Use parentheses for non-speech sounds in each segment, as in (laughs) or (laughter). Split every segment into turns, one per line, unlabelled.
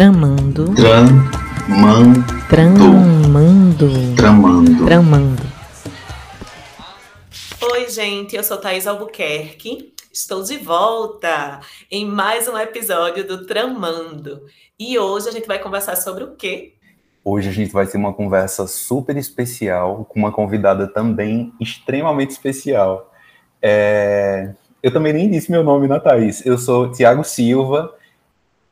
Tramando.
Tramando.
Tramando.
Tramando.
Tramando.
Oi, gente, eu sou Thaís Albuquerque. Estou de volta em mais um episódio do Tramando. E hoje a gente vai conversar sobre o quê?
Hoje a gente vai ter uma conversa super especial com uma convidada também extremamente especial. É... Eu também nem disse meu nome, né, Thaís? Eu sou Tiago Silva.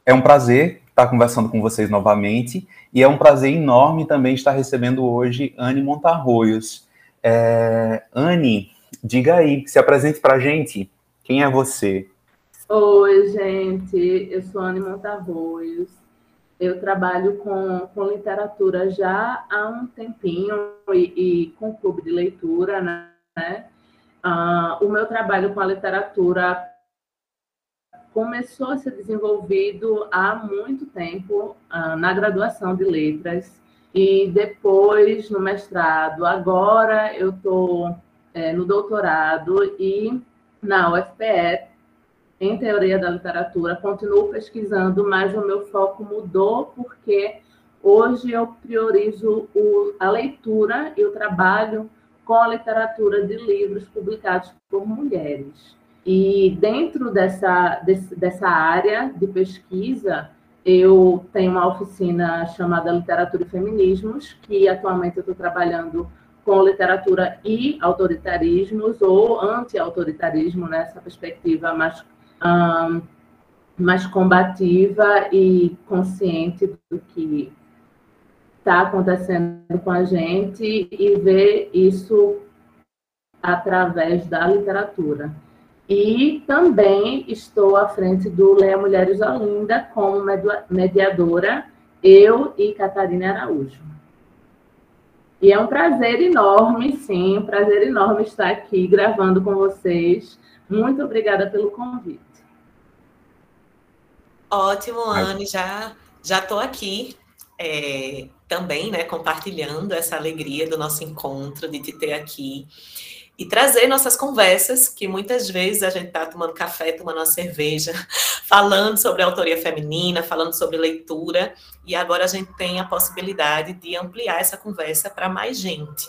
É um prazer estar conversando com vocês novamente e é um prazer enorme também estar recebendo hoje Anne Montarroios. É... Anne, diga aí, se apresente para a gente. Quem é você?
Oi, gente. Eu sou Anne Montarroios. Eu trabalho com, com literatura já há um tempinho e, e com clube de leitura, né? Uh, o meu trabalho com a literatura começou a ser desenvolvido há muito tempo uh, na graduação de letras e depois no mestrado. Agora eu estou é, no doutorado e na UFPE em teoria da literatura, continuo pesquisando, mas o meu foco mudou porque hoje eu priorizo o, a leitura e o trabalho com a literatura de livros publicados por mulheres. E dentro dessa, desse, dessa área de pesquisa, eu tenho uma oficina chamada Literatura e Feminismos, que atualmente eu estou trabalhando com literatura e autoritarismos, ou anti-autoritarismo, nessa perspectiva mais um, mais combativa e consciente do que está acontecendo com a gente e ver isso através da literatura. E também estou à frente do Leia Mulheres Olinda como mediadora, eu e Catarina Araújo. E é um prazer enorme, sim, um prazer enorme estar aqui gravando com vocês. Muito obrigada pelo convite.
Ótimo, Anne, já já estou aqui é, também, né, compartilhando essa alegria do nosso encontro, de te ter aqui e trazer nossas conversas, que muitas vezes a gente está tomando café, tomando uma cerveja, (laughs) falando sobre autoria feminina, falando sobre leitura, e agora a gente tem a possibilidade de ampliar essa conversa para mais gente.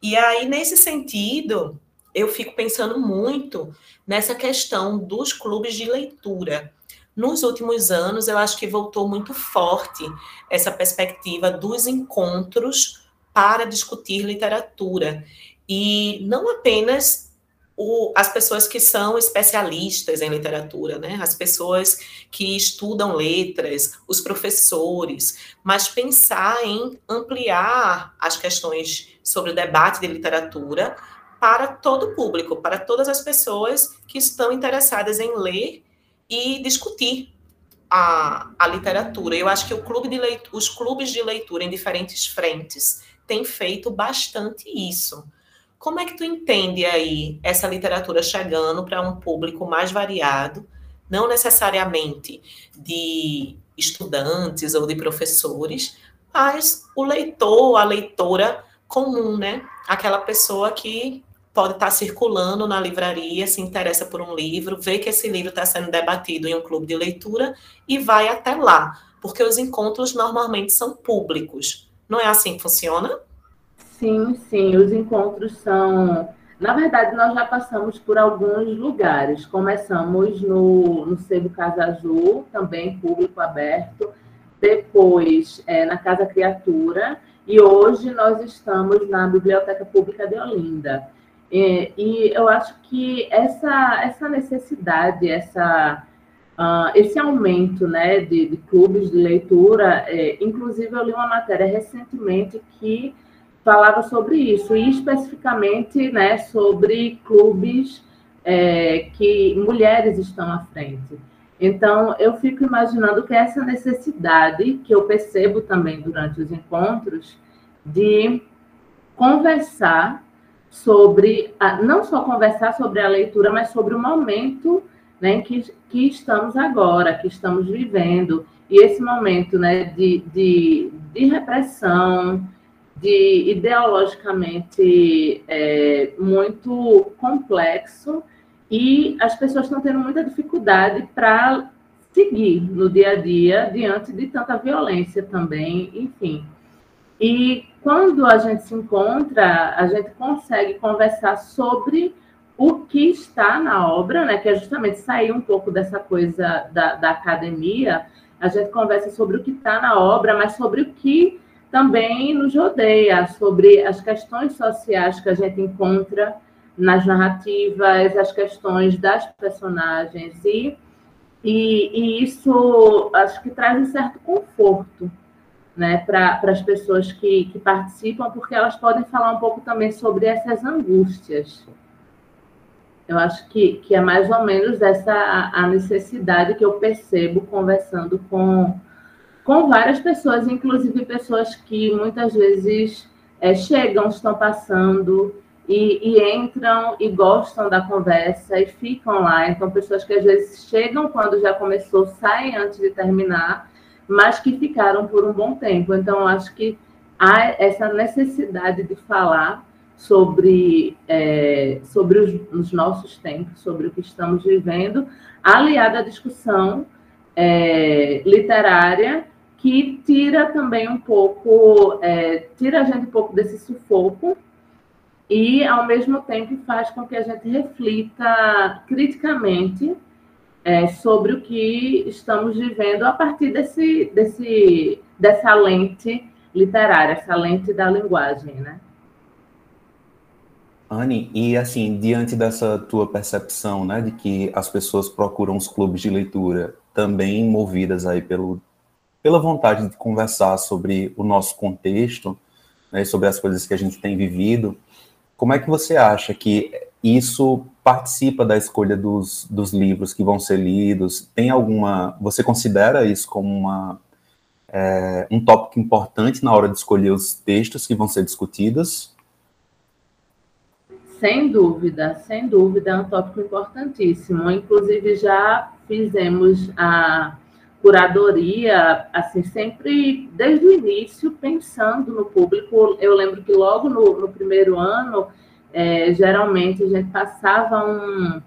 E aí, nesse sentido, eu fico pensando muito nessa questão dos clubes de leitura. Nos últimos anos, eu acho que voltou muito forte essa perspectiva dos encontros para discutir literatura. E não apenas o, as pessoas que são especialistas em literatura, né? as pessoas que estudam letras, os professores, mas pensar em ampliar as questões sobre o debate de literatura para todo o público, para todas as pessoas que estão interessadas em ler e discutir a, a literatura. Eu acho que o clube de leitura, os clubes de leitura em diferentes frentes têm feito bastante isso. Como é que tu entende aí essa literatura chegando para um público mais variado, não necessariamente de estudantes ou de professores, mas o leitor, a leitora comum, né? Aquela pessoa que pode estar circulando na livraria, se interessa por um livro, vê que esse livro está sendo debatido em um clube de leitura e vai até lá, porque os encontros normalmente são públicos. Não é assim que funciona?
Sim, sim, os encontros são. Na verdade, nós já passamos por alguns lugares. Começamos no, no Sebo Casa Azul, também público aberto, depois é, na Casa Criatura, e hoje nós estamos na Biblioteca Pública de Olinda. E, e eu acho que essa, essa necessidade, essa, uh, esse aumento né, de, de, clubes de leitura, é, inclusive eu li uma matéria recentemente que falava sobre isso, e especificamente né, sobre clubes é, que mulheres estão à frente. Então, eu fico imaginando que essa necessidade, que eu percebo também durante os encontros, de conversar sobre, a, não só conversar sobre a leitura, mas sobre o momento né, que, que estamos agora, que estamos vivendo, e esse momento né, de, de, de repressão, de ideologicamente é, muito complexo, e as pessoas estão tendo muita dificuldade para seguir no dia a dia diante de tanta violência também, enfim. E quando a gente se encontra, a gente consegue conversar sobre o que está na obra, né, que é justamente sair um pouco dessa coisa da, da academia, a gente conversa sobre o que está na obra, mas sobre o que também nos rodeia, sobre as questões sociais que a gente encontra nas narrativas, as questões das personagens, e, e, e isso acho que traz um certo conforto né, para as pessoas que, que participam, porque elas podem falar um pouco também sobre essas angústias. Eu acho que, que é mais ou menos essa a necessidade que eu percebo conversando com, com várias pessoas, inclusive pessoas que muitas vezes é, chegam, estão passando e, e, entram e gostam da conversa e ficam lá. Então, pessoas que às vezes chegam quando já começou, saem antes de terminar mas que ficaram por um bom tempo. Então, acho que há essa necessidade de falar sobre, é, sobre os, os, nossos tempos, sobre o que estamos vivendo, aliada à discussão é, literária que tira também um pouco, é, tira a gente um pouco desse sufoco e, ao mesmo tempo, faz com que a gente reflita criticamente é, sobre o que estamos vivendo a partir desse, desse, dessa lente literária, essa lente da linguagem, né?
Anne, e assim, diante dessa tua percepção, né, de que as pessoas procuram os clubes de leitura também movidas aí pelo, pela vontade de conversar sobre o nosso contexto, né, sobre as coisas que a gente tem vivido, como é que você acha que isso participa da escolha dos, dos livros que vão ser lidos? Tem alguma. Você considera isso como uma, é, um tópico importante na hora de escolher os textos que vão ser discutidos?
Sem dúvida, sem dúvida, é um tópico importantíssimo. Inclusive, já fizemos a curadoria, assim, sempre desde o início, pensando no público. Eu lembro que logo no, no primeiro ano é, geralmente a gente passava um,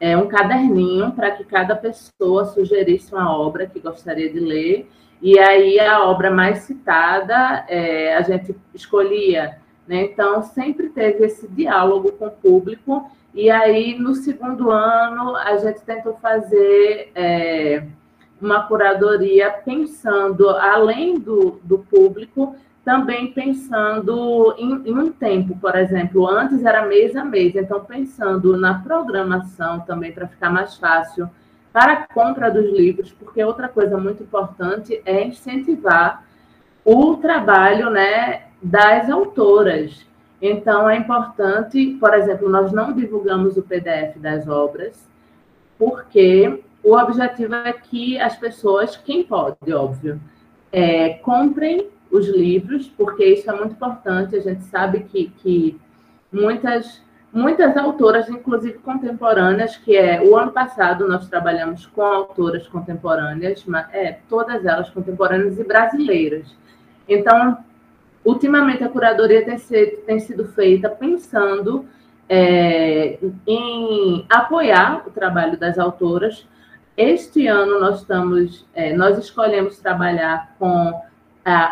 é, um caderninho para que cada pessoa sugerisse uma obra que gostaria de ler, e aí a obra mais citada é, a gente escolhia. Né? Então, sempre teve esse diálogo com o público, e aí no segundo ano a gente tentou fazer é, uma curadoria pensando, além do, do público, também pensando em, em, um tempo, por exemplo, antes era mês a mês, então pensando na programação também para ficar mais fácil para a compra dos livros, porque outra coisa muito importante é incentivar o trabalho né, das autoras. Então, é importante, por exemplo, nós não divulgamos o PDF das obras, porque o objetivo é que as pessoas, quem pode, óbvio, é, comprem os livros, porque isso é muito importante. A gente sabe que, que muitas, muitas autoras, inclusive contemporâneas, que é o ano passado nós trabalhamos com autoras contemporâneas, mas, é, todas elas contemporâneas e brasileiras. Então, ultimamente a curadoria tem, sido, tem sido feita pensando é, em apoiar o trabalho das autoras. Este ano nós estamos, é, nós escolhemos trabalhar com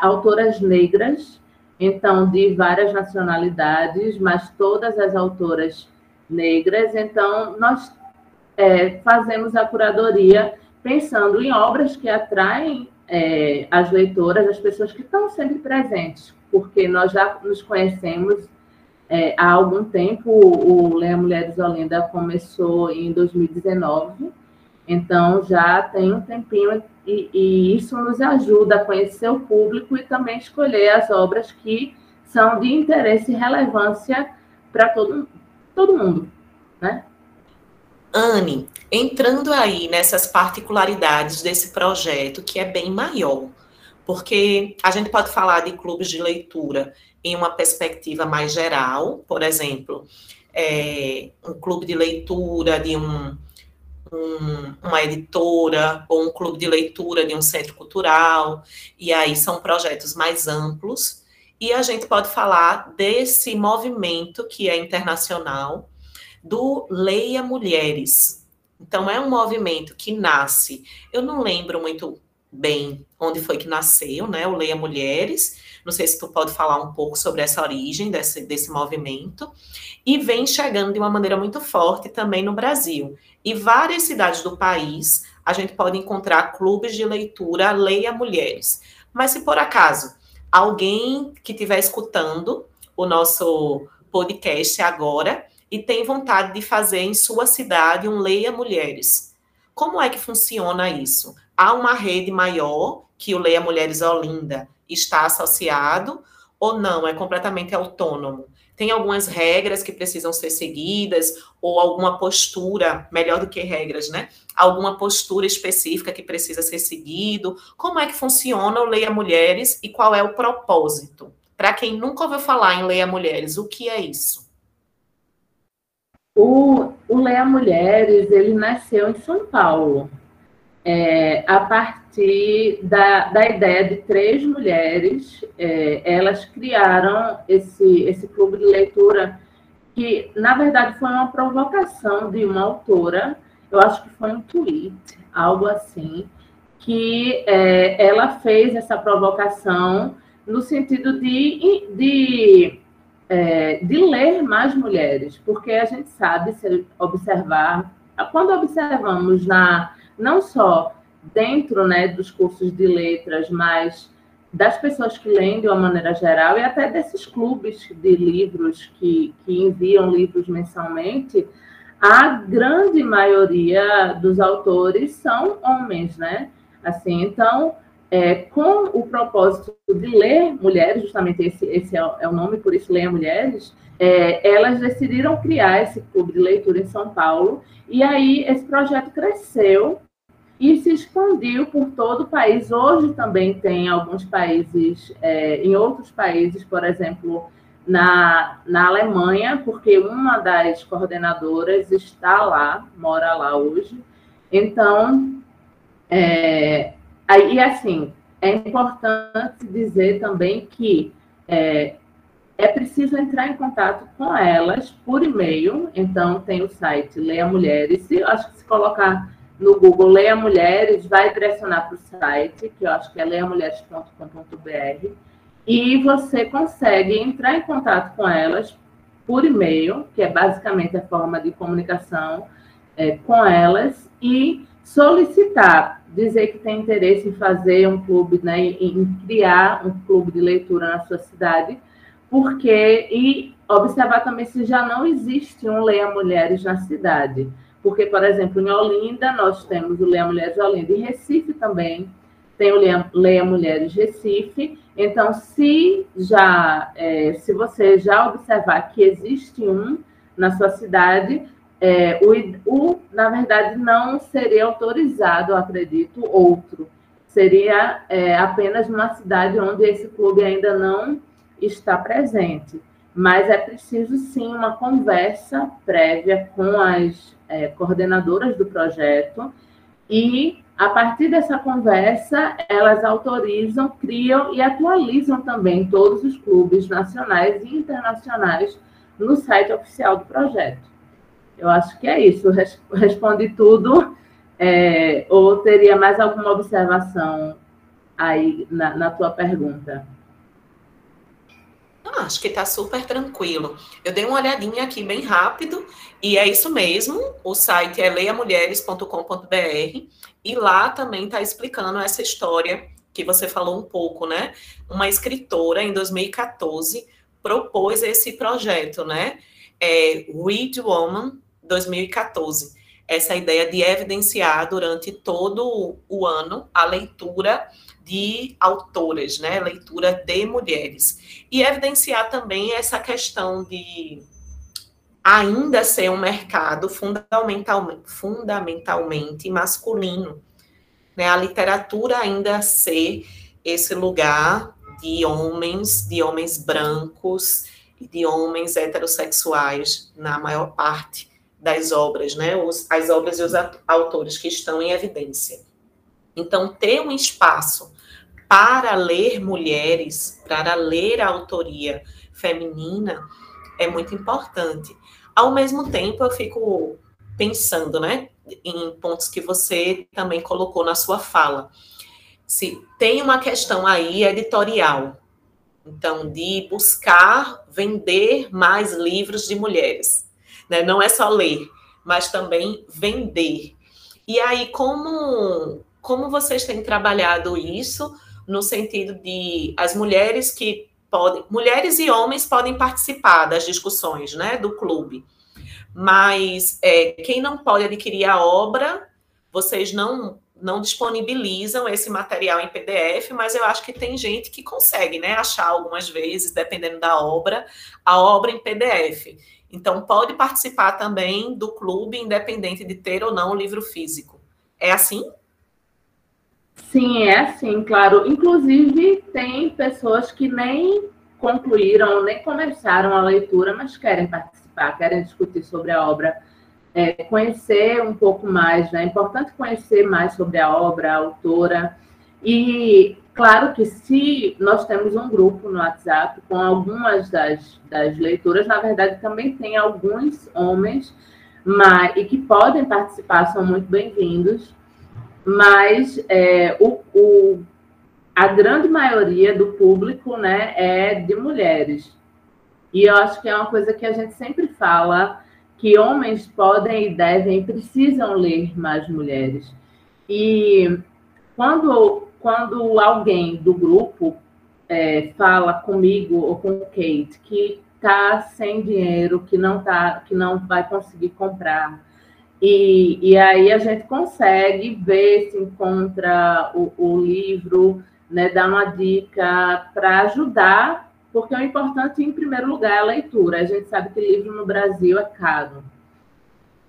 autoras negras, então de várias nacionalidades, mas todas as autoras negras. Então, nós é, fazemos a curadoria pensando em obras que atraem é, as leitoras, as pessoas que estão sempre presentes, porque nós já nos conhecemos é, há algum tempo. O Leia Mulheres Olinda começou em 2019 então, já tem um tempinho e, e, isso nos ajuda a conhecer o público e também escolher as obras que são de interesse e relevância para todo, todo mundo, né?
Anne, entrando aí nessas particularidades desse projeto, que é bem maior, porque a gente pode falar de clubes de leitura em uma perspectiva mais geral, por exemplo, é, um clube de leitura de um um, uma editora ou um clube de leitura de um centro cultural, e aí são projetos mais amplos. E a gente pode falar desse movimento que é internacional do Leia Mulheres, Então, é um movimento que nasce, eu não lembro muito bem onde foi que nasceu, né? O Leia Mulheres. Não sei se tu pode falar um pouco sobre essa origem desse, desse movimento. E vem chegando de uma maneira muito forte também no Brasil. E várias cidades do país a gente pode encontrar clubes de leitura Leia Mulheres. Mas se por acaso alguém que estiver escutando o nosso podcast agora e tem vontade de fazer em sua cidade um Leia Mulheres, como é que funciona isso? Há uma rede maior que o Leia Mulheres Olinda está associado ou não? É completamente autônomo? Tem algumas regras que precisam ser seguidas ou alguma postura, melhor do que regras, né? Alguma postura específica que precisa ser seguido? Como é que funciona o Leia Mulheres e qual é o propósito? Para quem nunca ouviu falar em Leia Mulheres, o que é isso?
O, o Leia Mulheres, ele nasceu em São Paulo é, a partir da, da ideia de três mulheres, é, elas criaram esse, esse clube de leitura que, na verdade, foi uma provocação de uma autora, eu acho que foi um tweet, algo assim, que é, ela fez essa provocação no sentido de, de, é, de ler mais mulheres, porque a gente sabe, se observar, quando observamos na não só dentro né, dos cursos de letras, mas das pessoas que leem de uma maneira geral e até desses clubes de livros que, que enviam livros mensalmente, a grande maioria dos autores são homens, né? Assim, então, é, com o propósito de ler mulheres, justamente esse, esse é, é o nome, por isso leia mulheres, é, elas decidiram criar esse clube de leitura em São Paulo, e aí esse projeto cresceu e se expandiu por todo o país. Hoje também tem alguns países, é, em outros países, por exemplo, na, na Alemanha, porque uma das coordenadoras está lá, mora lá hoje. Então, é, aí assim, é importante dizer também que é, é preciso entrar em contato com elas por e-mail. Então, tem o site Leia Mulheres. Se, acho que se colocar no Google Leia Mulheres, vai direcionar para o site, que eu acho que é leiamulheres.com.br, e você consegue entrar em contato com elas por e-mail, que é basicamente a forma de comunicação é, com elas, e solicitar, dizer que tem interesse em fazer um clube, né, em criar um clube de leitura na sua cidade, porque e observar também se já não existe um Leia Mulheres na cidade. Porque, por exemplo, em Olinda, nós temos o Leia Mulheres Olinda. Em Recife também tem o Leia, Leia Mulheres Recife. Então, se já, é, se você já observar que existe um na sua cidade, é, o, o, na verdade, não seria autorizado, acredito, outro. Seria é, apenas uma cidade onde esse clube ainda não está presente. Mas é preciso, sim, uma conversa prévia com as é, coordenadoras do projeto, e a partir dessa conversa, elas autorizam, criam e atualizam também todos os clubes nacionais e internacionais no site oficial do projeto. Eu acho que é isso. Respondi tudo. É, ou teria mais alguma observação aí na, na tua pergunta?
Ah, acho que está super tranquilo. Eu dei uma olhadinha aqui bem rápido e é isso mesmo. O site é leiamulheres.com.br e lá também está explicando essa história que você falou um pouco, né? Uma escritora em 2014 propôs esse projeto, né? É Read Woman 2014. Essa ideia de evidenciar durante todo o ano a leitura de autoras, né? Leitura de mulheres. E evidenciar também essa questão de ainda ser um mercado fundamentalmente, fundamentalmente masculino. Né? A literatura ainda ser esse lugar de homens, de homens brancos e de homens heterossexuais na maior parte das obras, né? Os, as obras e os autores que estão em evidência. Então, ter um espaço para ler mulheres, para ler a autoria feminina, é muito importante. Ao mesmo tempo, eu fico pensando, né? em pontos que você também colocou na sua fala. Se tem uma questão aí editorial, então, de buscar vender mais livros de mulheres. Né? Não é só ler, mas também vender. E aí, como, como vocês têm trabalhado isso no sentido de as mulheres que podem, mulheres e homens podem participar das discussões né, do clube, mas é, quem não pode adquirir a obra, vocês não não disponibilizam esse material em PDF, mas eu acho que tem gente que consegue, né, achar algumas vezes, dependendo da obra, a obra em PDF. Então pode participar também do clube, independente de ter ou não o livro físico. É assim?
Sim, é assim, claro. Inclusive, tem pessoas que nem concluíram, nem começaram a leitura, mas querem participar, querem discutir sobre a obra é, conhecer um pouco mais, né? É importante conhecer mais sobre a obra, a autora. E, claro que se nós temos um grupo no WhatsApp com algumas das, das leituras, na verdade também tem alguns homens mas, e que podem participar, são muito bem-vindos, mas é, o, o, a grande maioria do público né, é de mulheres. E eu acho que é uma coisa que a gente sempre fala que homens podem e devem, precisam ler mais mulheres. E quando, quando alguém do grupo é, fala comigo ou com Kate que está sem dinheiro, que não tá, que não vai conseguir comprar, e, e aí a gente consegue ver se encontra o, o livro, né, dar uma dica para ajudar porque o importante, em primeiro lugar, é a leitura. A gente sabe que livro no Brasil é caro.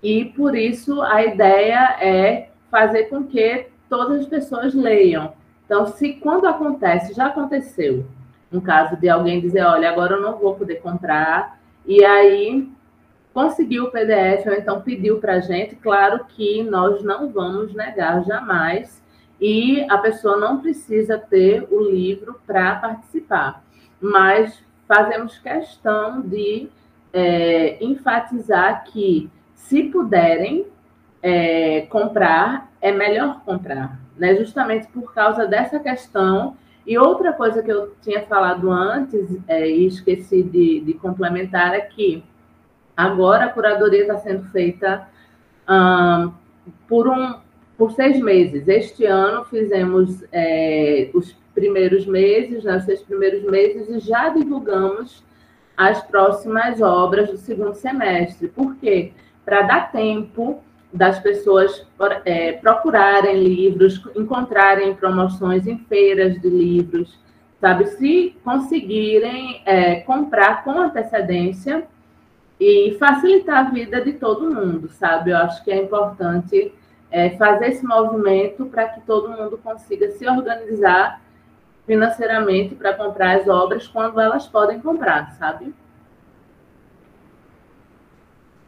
E, por isso, a ideia é fazer com que todas as pessoas leiam. Então, se quando acontece, já aconteceu, um caso de alguém dizer, olha, agora eu não vou poder comprar, e aí conseguiu o PDF, ou então pediu para a gente, claro que nós não vamos negar jamais, e a pessoa não precisa ter o livro para participar mas fazemos questão de é, enfatizar que, se puderem é, comprar, é melhor comprar, né? justamente por causa dessa questão. E outra coisa que eu tinha falado antes, é, e esqueci de, de, complementar, é que agora a curadoria está sendo feita hum, por, um, por seis meses. Este ano fizemos é, os primeiros meses, né, os seis primeiros meses, e já divulgamos as próximas obras do segundo semestre. Por quê? Para dar tempo das pessoas é, procurarem livros, encontrarem promoções em feiras de livros, sabe? Se conseguirem é, comprar com antecedência e facilitar a vida de todo mundo, sabe? Eu acho que é importante é, fazer esse movimento para que todo mundo consiga se organizar financeiramente para comprar as obras quando elas podem comprar, sabe?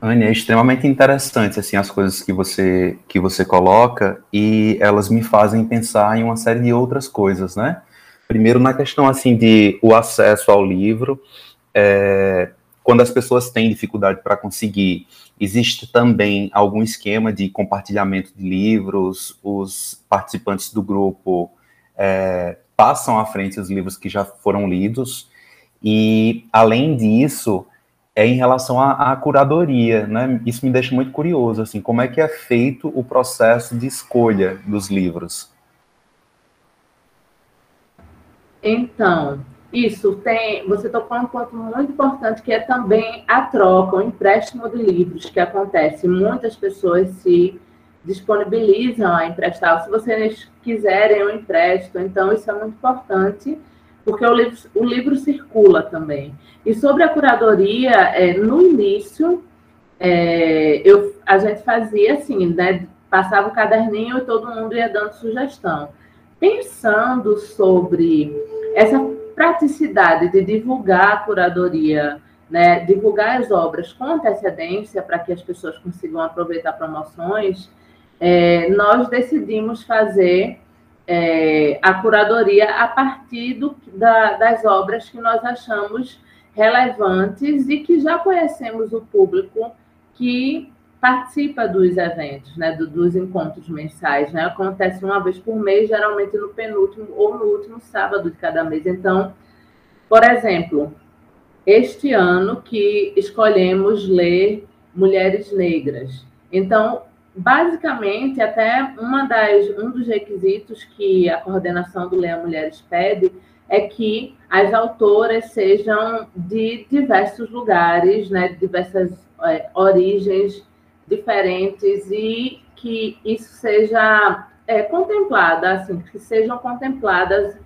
Anne, é extremamente interessante assim as coisas que você que você coloca e elas me fazem pensar em uma série de outras coisas, né? Primeiro na questão assim de o acesso ao livro, é, quando as pessoas têm dificuldade para conseguir, existe também algum esquema de compartilhamento de livros, os participantes do grupo é, passam à frente os livros que já foram lidos, e além disso, é em relação à, à, curadoria, né? Isso me deixa muito curioso, assim, como é que é feito o processo de escolha dos livros?
Então, isso tem, você tocou um ponto muito importante que é também a troca, o empréstimo de livros que acontece. Muitas pessoas se disponibilizam a emprestar. Se vocês quiserem, eu empresto. Então, isso é muito importante, porque o livro, o livro circula também. E sobre a curadoria, é, no início, é, eu, a gente fazia assim, né? Passava o caderninho e todo mundo ia dando sugestão. Pensando sobre essa praticidade de divulgar a curadoria, né, divulgar as obras com antecedência para que as pessoas consigam aproveitar promoções, é, nós decidimos fazer é, a curadoria a partir do, da, das obras que nós achamos relevantes e que já conhecemos o público que participa dos eventos, né, do, dos encontros mensais, né, acontece uma vez por mês, geralmente no penúltimo ou no último sábado de cada mês. Então, por exemplo, este ano que escolhemos ler Mulheres Negras. Então, basicamente, até uma das, um dos requisitos que a coordenação do Leia Mulheres pede é que as autoras sejam de diversos lugares, né, de diversas é, origens diferentes e que isso seja é, contemplada, assim, que sejam contempladas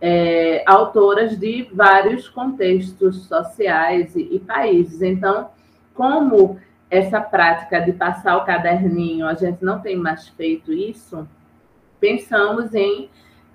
é, autoras de vários contextos sociais e, e países. Então, como essa prática de passar o caderninho, a gente não tem mais feito isso, pensamos em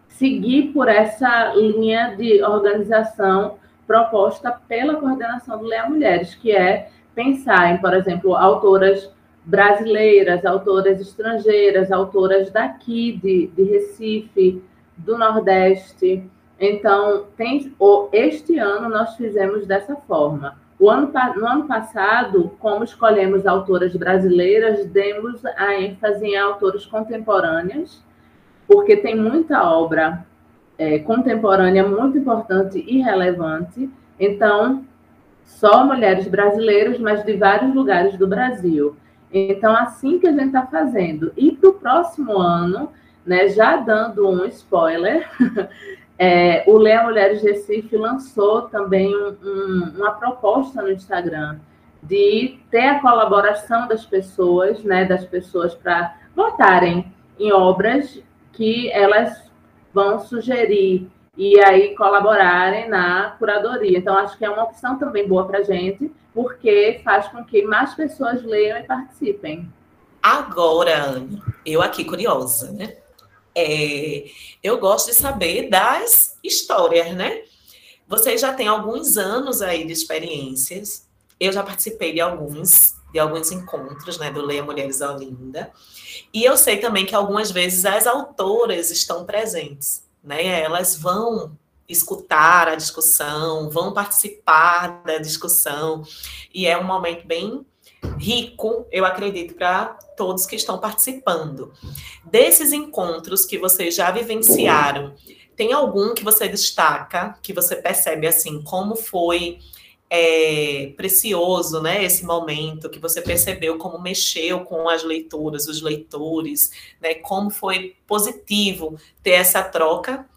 seguir por essa linha de organização proposta pela coordenação do Leia Mulheres, que é pensar em, por exemplo, autoras brasileiras, autoras estrangeiras, autoras daqui de, de Recife, do Nordeste. Então, tem, este ano nós fizemos dessa forma. O ano, no ano passado, como escolhemos autoras brasileiras, demos a ênfase em autoras contemporâneas, porque tem muita obra é, contemporânea muito importante e relevante. Então, só mulheres brasileiras, mas de vários lugares do Brasil. Então, assim que a gente está fazendo. E para o próximo ano, né, já dando um spoiler, (laughs) é, o Leia Mulheres Recife lançou também um, um, uma proposta no Instagram de ter a colaboração das pessoas, né, das pessoas para votarem em obras que elas vão sugerir e aí colaborarem na curadoria. Então, acho que é uma opção também boa para a gente, porque faz com que mais pessoas leiam e participem.
Agora, Anne, eu aqui curiosa, né? É, eu gosto de saber das histórias, né? Vocês já têm alguns anos aí de experiências. Eu já participei de alguns, de alguns encontros, né, do Leia Mulheres Olinda. E eu sei também que algumas vezes as autoras estão presentes, né? Elas vão escutar a discussão, vão participar da discussão, e é um momento bem rico, eu acredito, para todos que estão participando. Desses encontros que vocês já vivenciaram, tem algum que você destaca, que você percebe assim, como foi é, precioso, né? Esse momento que você percebeu como mexeu com as leituras, os leitores, né? Como foi positivo ter essa troca.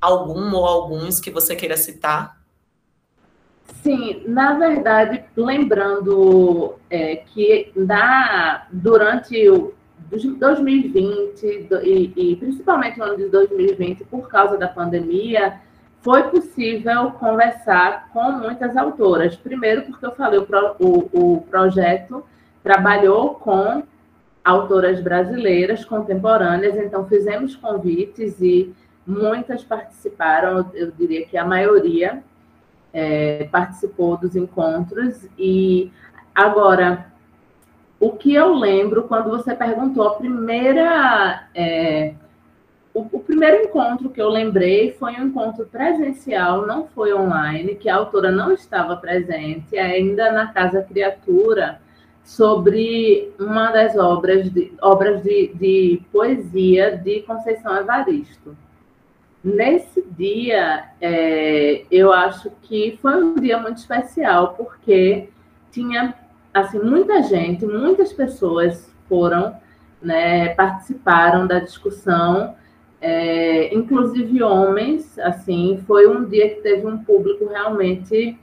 Algum ou alguns que você queira citar?
Sim, na verdade, lembrando é, que na, durante o 2020 e, e principalmente no ano de 2020, por causa da pandemia, foi possível conversar com muitas autoras. Primeiro, porque eu falei, o, o, o projeto trabalhou com autoras brasileiras contemporâneas, então fizemos convites e muitas participaram, eu diria que a maioria é, participou dos encontros. E agora, o que eu lembro quando você perguntou a primeira. É, o, o, primeiro encontro que eu lembrei foi um encontro presencial, não foi online, que a autora não estava presente, ainda na Casa Criatura, sobre uma das obras de, obras de, de poesia de Conceição Evaristo. Nesse dia, é, eu acho que foi um dia muito especial, porque tinha assim muita gente, muitas pessoas foram, né, participaram da discussão, é, inclusive homens. Assim, foi um dia que teve um público realmente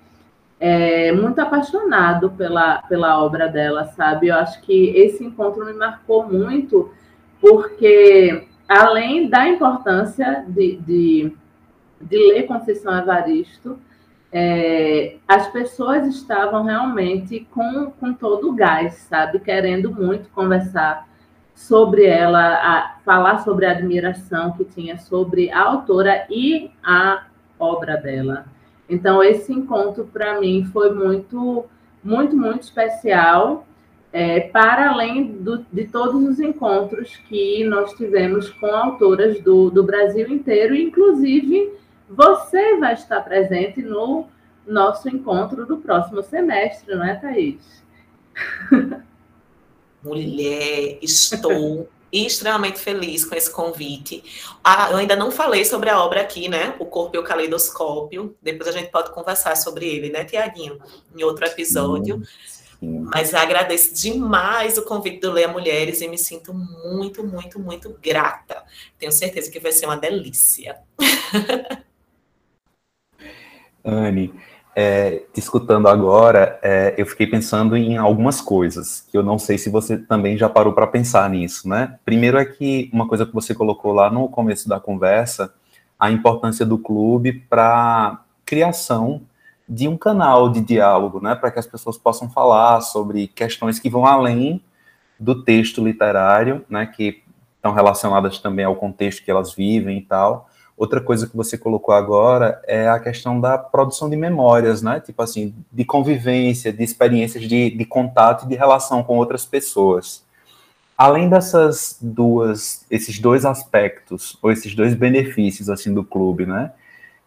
é, muito apaixonado pela, pela obra dela, sabe? Eu acho que esse encontro me marcou muito, porque além da importância de, de, de ler Conceição Evaristo, é, as pessoas estavam realmente com, com todo o gás, sabe? Querendo muito conversar sobre ela, a, falar sobre a admiração que tinha sobre a autora e a obra dela. Então, esse encontro, para mim, foi muito, muito, muito especial é, para além do, de todos os encontros que nós tivemos com autoras do, do Brasil inteiro, inclusive você vai estar presente no nosso encontro do próximo semestre, não é, Thaís? (laughs)
Mulher, estou (laughs) extremamente feliz com esse convite. Ah, eu ainda não falei sobre a obra aqui, né? O Corpo e o Caleidoscópio. Depois a gente pode conversar sobre ele, né, Tiaguinho? Em outro episódio. Sim. Mas agradeço demais o convite do Leia Mulheres e me sinto muito, muito, muito grata. Tenho certeza que vai ser uma delícia. (laughs)
Anne, é, te escutando agora, é, eu fiquei pensando em algumas coisas, que eu não sei se você também já parou para pensar nisso, né? Primeiro é que uma coisa que você colocou lá no começo da conversa, a importância do clube para criação de um canal de diálogo, né, para que as pessoas possam falar sobre questões que vão além do texto literário, né, que estão relacionadas também ao contexto que elas vivem e tal, Outra coisa que você colocou agora é a questão da produção de memórias, né? Tipo assim, de convivência, de experiências de, de contato e de relação com outras pessoas. Além dessas duas, esses dois aspectos, ou esses dois benefícios, assim, do clube, né?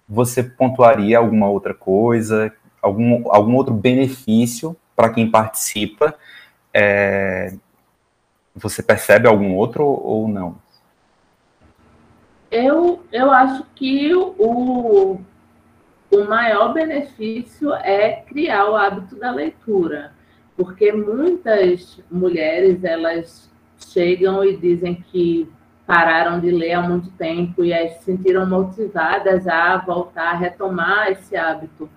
Você pontuaria alguma outra coisa, algum, algum outro benefício para quem participa? É, você percebe algum outro ou não?
Eu, eu acho que o, o maior benefício é criar o hábito da leitura, porque muitas mulheres elas chegam e dizem que pararam de ler há muito tempo e se sentiram motivadas a voltar a retomar esse hábito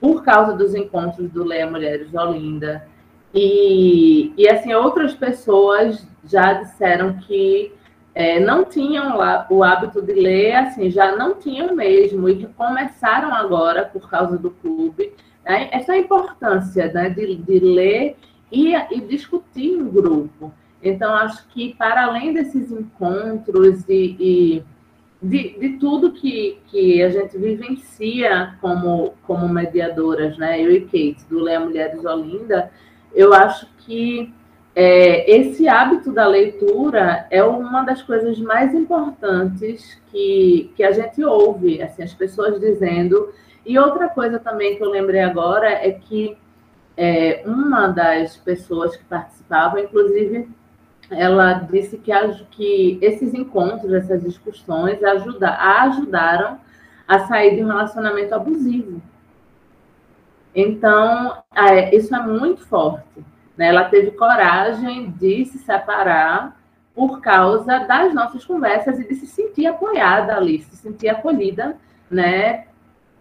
por causa dos encontros do Leia Mulheres Olinda. E, e assim, outras pessoas já disseram que é, não tinham lá o hábito de ler, assim, já não tinham mesmo, e começaram agora por causa do clube. Né? Essa importância né, de, de ler e, e discutir em grupo. Então, acho que para além desses encontros e, e de, de, tudo que, que a gente vivencia como, como mediadoras, né? Eu e Kate, do Leia Mulheres Olinda, eu acho que é, esse hábito da leitura é uma das coisas mais importantes que, que a gente ouve, assim, as pessoas dizendo. E outra coisa também que eu lembrei agora é que é, uma das pessoas que participavam, inclusive, ela disse que, que esses encontros, essas discussões, ajuda, a ajudaram a sair de um relacionamento abusivo. Então, é, isso é muito forte. Né? Ela teve coragem de se separar por causa das nossas conversas e de se sentir apoiada ali, se sentir acolhida, né,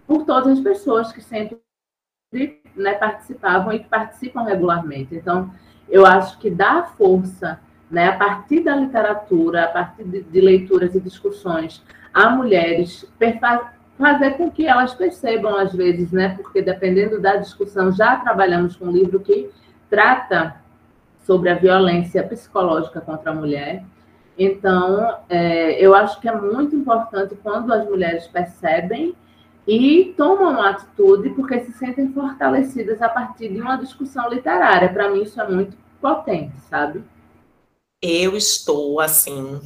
por todas as pessoas que sempre né, participavam e que participam regularmente. Então, eu acho que dá força, né, a partir da literatura, a partir de, de leituras e discussões, a mulheres fazer com que elas percebam às vezes, né, porque dependendo da discussão, já trabalhamos com um livro que trata sobre a violência psicológica contra a mulher. Então, é, eu acho que é muito importante quando as mulheres percebem e tomam atitude porque se sentem fortalecidas a partir de uma discussão literária. Para mim, isso é muito potente, sabe?
Eu estou, assim,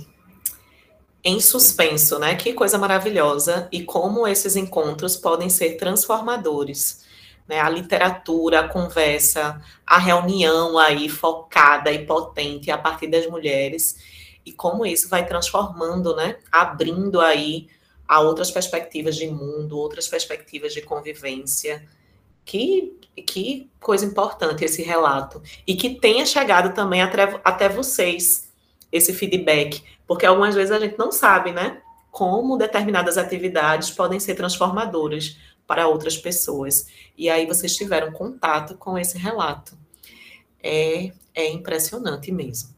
em suspenso, né? Que coisa maravilhosa e como esses encontros podem ser transformadores né, a literatura, a conversa, a reunião aí focada e potente a partir das mulheres e como isso vai transformando, né, abrindo aí a outras perspectivas de mundo, outras perspectivas de convivência. Que, que coisa importante esse relato. E que tenha chegado também até, até vocês esse feedback, porque algumas vezes a gente não sabe, né, como determinadas atividades podem ser transformadoras para outras pessoas. E aí vocês tiveram contato com esse relato. É, é impressionante mesmo.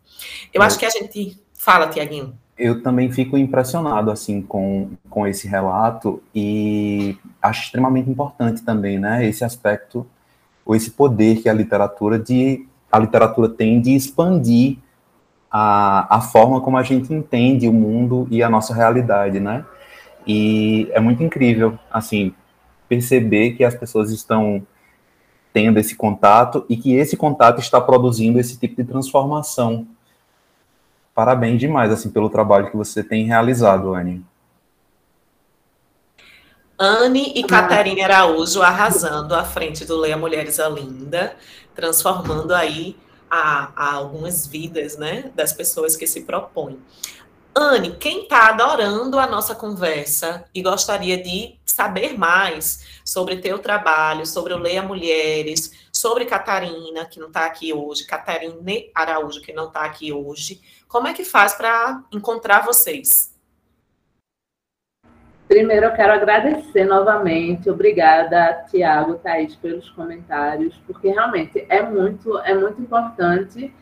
Eu é. acho que a gente. Fala, Tiaguinho.
Eu também fico impressionado assim com, com esse relato e acho extremamente importante também, né, esse aspecto ou esse poder que a literatura de a literatura tem de expandir a, a forma como a gente entende o mundo e a nossa realidade, né? E é muito incrível, assim, perceber que as pessoas estão tendo esse contato e que esse contato está produzindo esse tipo de transformação. Parabéns demais assim pelo trabalho que você tem realizado, Anne.
Anne e Catarina Araújo arrasando à frente do Leia Mulheres Olinda, transformando aí a, a algumas vidas, né, das pessoas que se propõem. Anne, quem está adorando a nossa conversa e gostaria de saber mais sobre teu trabalho, sobre o Leia Mulheres, sobre Catarina, que não está aqui hoje, Catarine Araújo, que não está aqui hoje, como é que faz para encontrar vocês?
Primeiro, eu quero agradecer novamente. Obrigada, Tiago, Thaís, pelos comentários, porque realmente é muito, é muito importante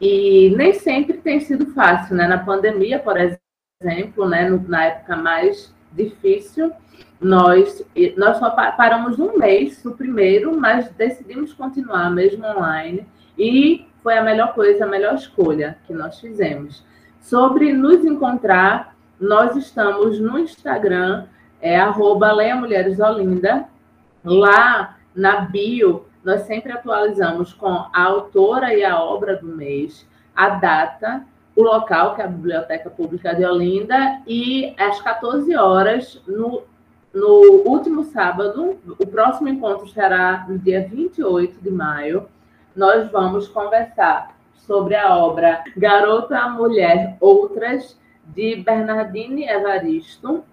e nem sempre tem sido fácil, né? Na pandemia, por exemplo, né, na época mais difícil, nós, nós só paramos um mês, o primeiro, mas decidimos continuar mesmo online e foi a melhor coisa, a melhor escolha que nós fizemos. Sobre nos encontrar, nós estamos no Instagram, é arroba Mulheres Olinda. Lá na bio, nós sempre atualizamos com a autora e a obra do mês, a data, o local, que é a Biblioteca Pública de Olinda, e às 14 horas, no, no último sábado, o próximo encontro será no dia 28 de maio, nós vamos conversar sobre a obra Garota, Mulher, Outras, de Bernardine Evaristo,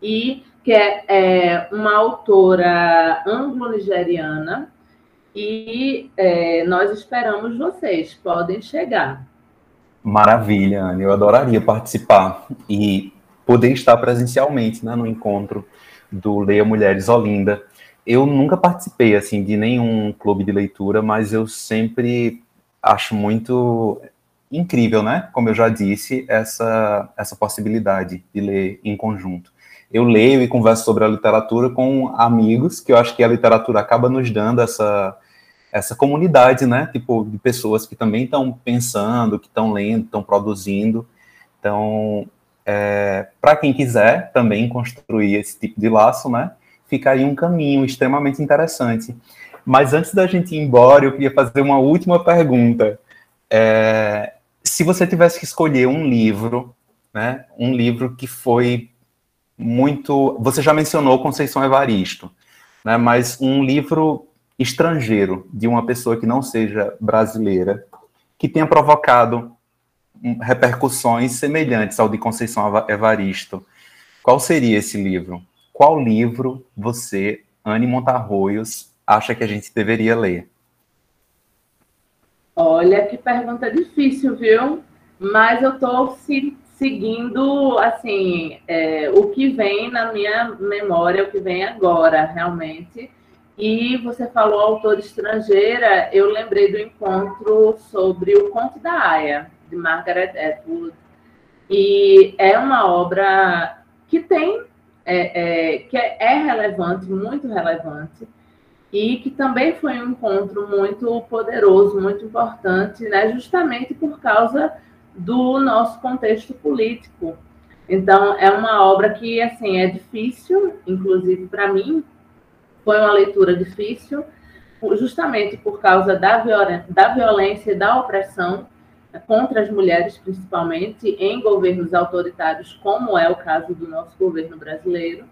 e que é, é uma autora anglo-nigeriana, e é, nós esperamos vocês, podem chegar.
Maravilha, Anne, eu adoraria participar e poder estar presencialmente né, no encontro do Leia Mulheres Olinda. Eu nunca participei assim de nenhum clube de leitura, mas eu sempre acho muito incrível, né? Como eu já disse, essa, essa possibilidade de ler em conjunto. Eu leio e converso sobre a literatura com amigos, que eu acho que a literatura acaba nos dando essa, essa comunidade, né? Tipo, de pessoas que também estão pensando, que estão lendo, estão produzindo. Então, é, para quem quiser também construir esse tipo de laço, né? Ficaria um caminho extremamente interessante. Mas antes da gente ir embora, eu queria fazer uma última pergunta. É, se você tivesse que escolher um livro, né, um livro que foi muito. Você já mencionou Conceição Evaristo, né, mas um livro estrangeiro de uma pessoa que não seja brasileira, que tenha provocado repercussões semelhantes ao de Conceição Evaristo. Qual seria esse livro? Qual livro você, Anne Montarroios, acha que a gente deveria ler?
Olha que pergunta difícil, viu? Mas eu estou se, seguindo assim é, o que vem na minha memória, o que vem agora, realmente. E você falou autor estrangeira, eu lembrei do encontro sobre o Conto da Aya, de Margaret Atwood. E é uma obra que tem, é, é, que é relevante, muito relevante, e que também foi um encontro muito poderoso, muito importante, né, justamente por causa do nosso contexto político. Então, é uma obra que, assim, é difícil, inclusive para mim, foi uma leitura difícil, justamente por causa da, viol da violência e da opressão contra as mulheres, principalmente, em governos autoritários, como é o caso do nosso governo brasileiro.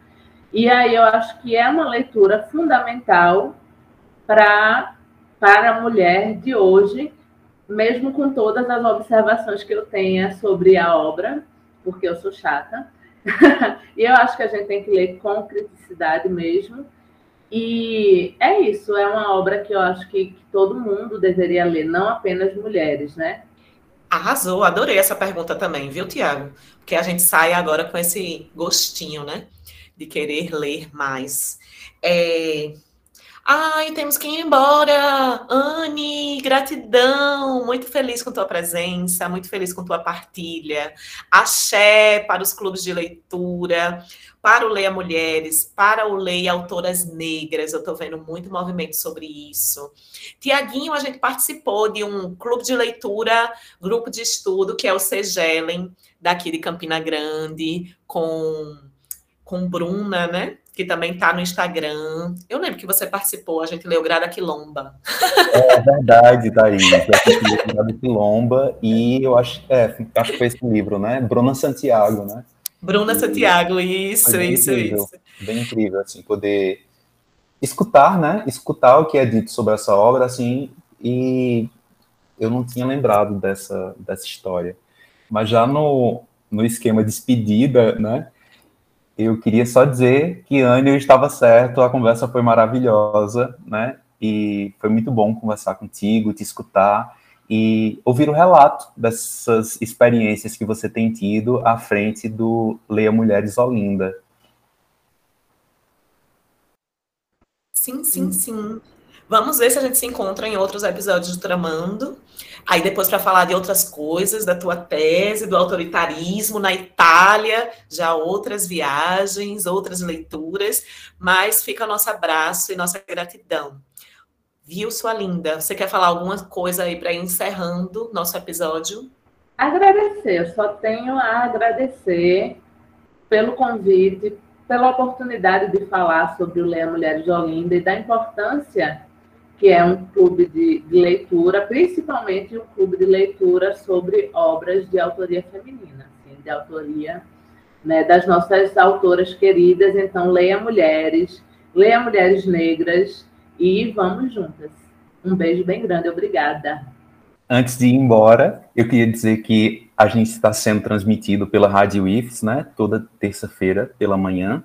E aí eu acho que é uma leitura fundamental para para a mulher de hoje, mesmo com todas as observações que eu tenha sobre a obra, porque eu sou chata. (laughs) e eu acho que a gente tem que ler com criticidade mesmo. E é isso, é uma obra que eu acho que, que todo mundo deveria ler, não apenas mulheres, né?
Arrasou, adorei essa pergunta também, viu, Tiago? Porque a gente sai agora com esse gostinho, né? de querer ler mais. É... Ai, temos que ir embora. Anne, gratidão. Muito feliz com tua presença, muito feliz com tua partilha. Axé para os clubes de leitura, para o Leia Mulheres, para o Leia Autoras Negras. Eu estou vendo muito movimento sobre isso. Tiaguinho, a gente participou de um clube de leitura, grupo de estudo, que é o Segelen, daqui de Campina Grande, com com Bruna, né? Que também está no Instagram. Eu lembro que você participou, a gente leu Grada Quilomba.
É verdade, Thaís. Eu Grada Quilomba e eu acho, é, acho que foi esse livro, né? Bruna Santiago, né?
Bruna e, Santiago, isso, isso,
incrível,
isso.
Bem incrível, assim, poder escutar, né? Escutar o que é dito sobre essa obra, assim, e eu não tinha lembrado dessa, dessa história. Mas já no, no esquema despedida, né? Eu queria só dizer que Anne estava certo, a conversa foi maravilhosa, né? E foi muito bom conversar contigo, te escutar e ouvir o relato dessas experiências que você tem tido à frente do Leia Mulheres Olinda.
Sim, sim, sim. Vamos ver se a gente se encontra em outros episódios do Tramando. Aí depois para falar de outras coisas, da tua tese, do autoritarismo na Itália, já outras viagens, outras leituras, mas fica nosso abraço e nossa gratidão. Viu, sua linda? Você quer falar alguma coisa aí para ir encerrando nosso episódio?
Agradecer, eu só tenho a agradecer pelo convite, pela oportunidade de falar sobre o Leia Mulheres de Olinda e da importância que é um clube de, de, leitura, principalmente um clube de leitura sobre obras de autoria feminina, assim, de autoria né, das nossas autoras queridas. Então, leia mulheres, leia mulheres negras e vamos juntas. Um beijo bem grande, obrigada.
Antes de ir embora, eu queria dizer que a gente está sendo transmitido pela Rádio IFES, né, toda terça-feira pela manhã,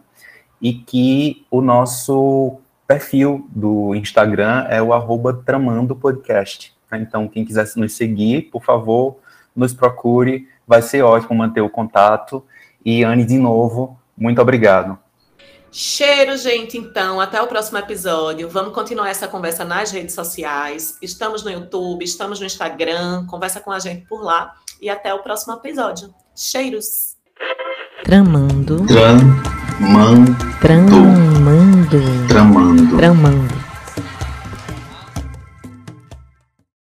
e que o nosso perfil do Instagram é o arroba Tramando Podcast. Né? Então, quem quiser nos seguir, por favor, nos procure. Vai ser ótimo manter o contato. E Anne, de novo, muito obrigado.
Cheiro, gente, então. Até o próximo episódio. Vamos continuar essa conversa nas redes sociais. Estamos no YouTube, estamos no Instagram. Conversa com a gente por lá. E até o próximo episódio. Cheiros.
Tramando.
Tramando.
Tramando.
Tramando.
Tramando.